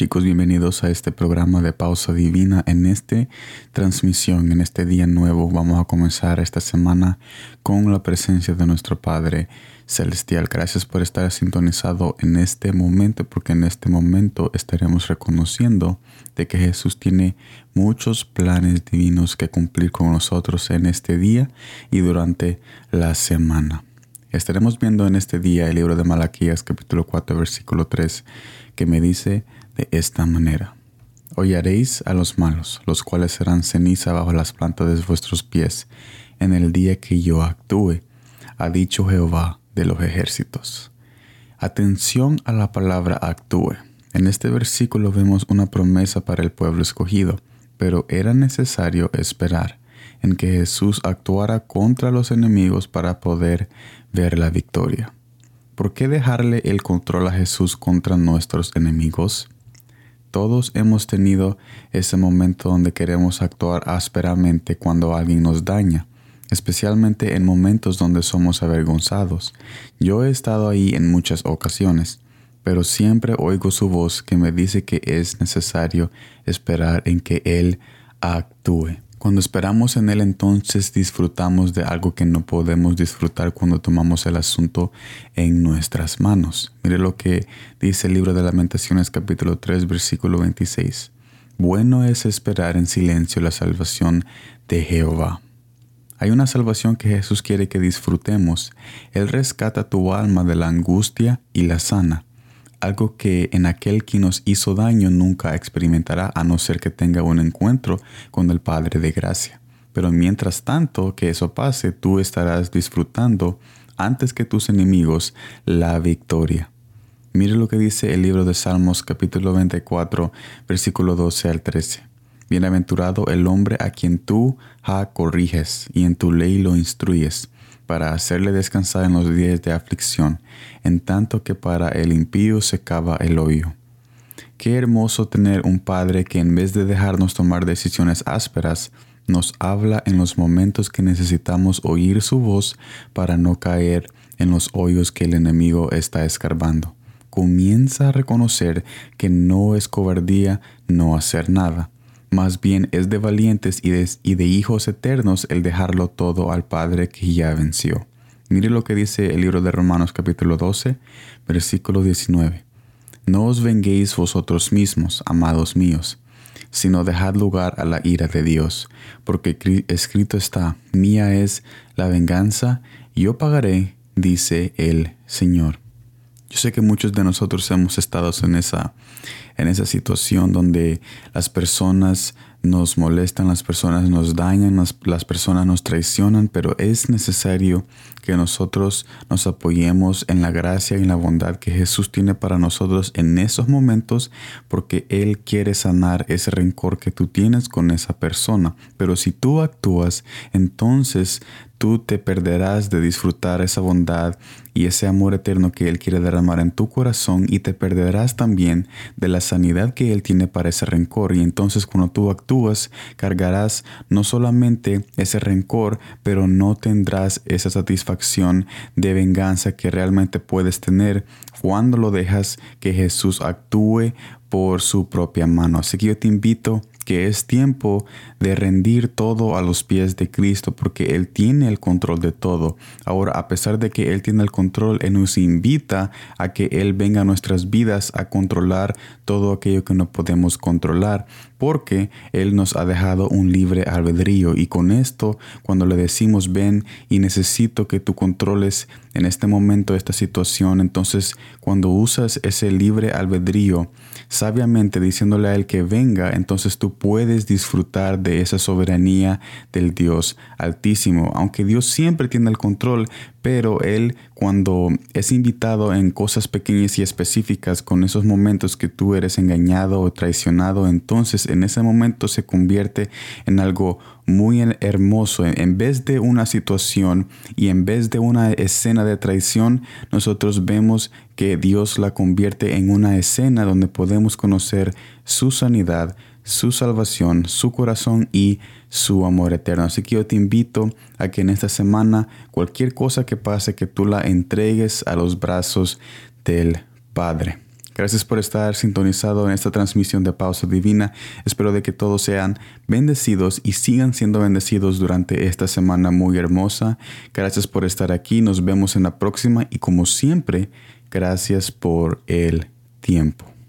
Chicos, bienvenidos a este programa de Pausa Divina. En esta transmisión, en este día nuevo, vamos a comenzar esta semana con la presencia de nuestro Padre Celestial. Gracias por estar sintonizado en este momento, porque en este momento estaremos reconociendo de que Jesús tiene muchos planes divinos que cumplir con nosotros en este día y durante la semana. Estaremos viendo en este día el libro de Malaquías capítulo 4 versículo 3 que me dice esta manera. Hollaréis a los malos, los cuales serán ceniza bajo las plantas de vuestros pies, en el día que yo actúe, ha dicho Jehová de los ejércitos. Atención a la palabra actúe. En este versículo vemos una promesa para el pueblo escogido, pero era necesario esperar en que Jesús actuara contra los enemigos para poder ver la victoria. ¿Por qué dejarle el control a Jesús contra nuestros enemigos? Todos hemos tenido ese momento donde queremos actuar ásperamente cuando alguien nos daña, especialmente en momentos donde somos avergonzados. Yo he estado ahí en muchas ocasiones, pero siempre oigo su voz que me dice que es necesario esperar en que Él actúe. Cuando esperamos en Él entonces disfrutamos de algo que no podemos disfrutar cuando tomamos el asunto en nuestras manos. Mire lo que dice el libro de Lamentaciones capítulo 3 versículo 26. Bueno es esperar en silencio la salvación de Jehová. Hay una salvación que Jesús quiere que disfrutemos. Él rescata tu alma de la angustia y la sana algo que en aquel que nos hizo daño nunca experimentará a no ser que tenga un encuentro con el Padre de gracia. Pero mientras tanto que eso pase, tú estarás disfrutando antes que tus enemigos la victoria. Mire lo que dice el libro de Salmos capítulo 24 versículo 12 al 13. Bienaventurado el hombre a quien tú ha corriges y en tu ley lo instruyes para hacerle descansar en los días de aflicción, en tanto que para el impío se cava el hoyo. Qué hermoso tener un Padre que en vez de dejarnos tomar decisiones ásperas, nos habla en los momentos que necesitamos oír su voz para no caer en los hoyos que el enemigo está escarbando. Comienza a reconocer que no es cobardía no hacer nada más bien es de valientes y de, hijos eternos el dejarlo todo al Padre que ya venció. Mire lo que dice el libro de Romanos capítulo 12, versículo 19. No os venguéis vosotros mismos, amados míos, sino dejad lugar a la ira de Dios, porque escrito está, mía es la venganza, yo pagaré, dice el Señor. Yo sé que muchos de nosotros hemos estado en esa, en esa situación donde las personas nos molestan, las personas nos dañan, las, personas nos traicionan, pero es necesario que nosotros nos apoyemos en la gracia y en la bondad que Jesús tiene para nosotros en esos momentos porque Él quiere sanar ese rencor que tú tienes con esa persona. Pero si tú actúas, entonces tú te perderás de disfrutar esa bondad y ese amor eterno que Él quiere derramar en tu corazón y te perderás también de la sanidad que Él tiene para ese rencor. Y entonces cuando tú actúas, cargarás no solamente ese rencor, pero no tendrás esa satisfacción de venganza que realmente puedes tener cuando lo dejas que Jesús actúe por su propia mano. Así que yo te invito que es tiempo de rendir todo a los pies de Cristo porque Él tiene el control de todo. Ahora, a pesar de que Él tiene el control, Él nos invita a que Él venga a nuestras vidas a controlar todo aquello que no podemos controlar porque Él nos ha dejado un libre albedrío y con esto, cuando le decimos ven y necesito que tú controles en este momento esta situación, entonces cuando usas ese libre albedrío, sabiamente diciéndole a Él que venga, entonces tú puedes disfrutar de esa soberanía del Dios Altísimo. Aunque Dios siempre tiene el control, pero Él cuando es invitado en cosas pequeñas y específicas, con esos momentos que tú eres engañado o traicionado, entonces en ese momento se convierte en algo muy hermoso. En vez de una situación y en vez de una escena de traición, nosotros vemos que Dios la convierte en una escena donde podemos conocer su sanidad, su salvación, su corazón y su amor eterno. Así que yo te invito a que en esta semana cualquier cosa que pase, que tú la entregues a los brazos del Padre. Gracias por estar sintonizado en esta transmisión de Pausa Divina. Espero de que todos sean bendecidos y sigan siendo bendecidos durante esta semana muy hermosa. Gracias por estar aquí. Nos vemos en la próxima y como siempre, gracias por el tiempo.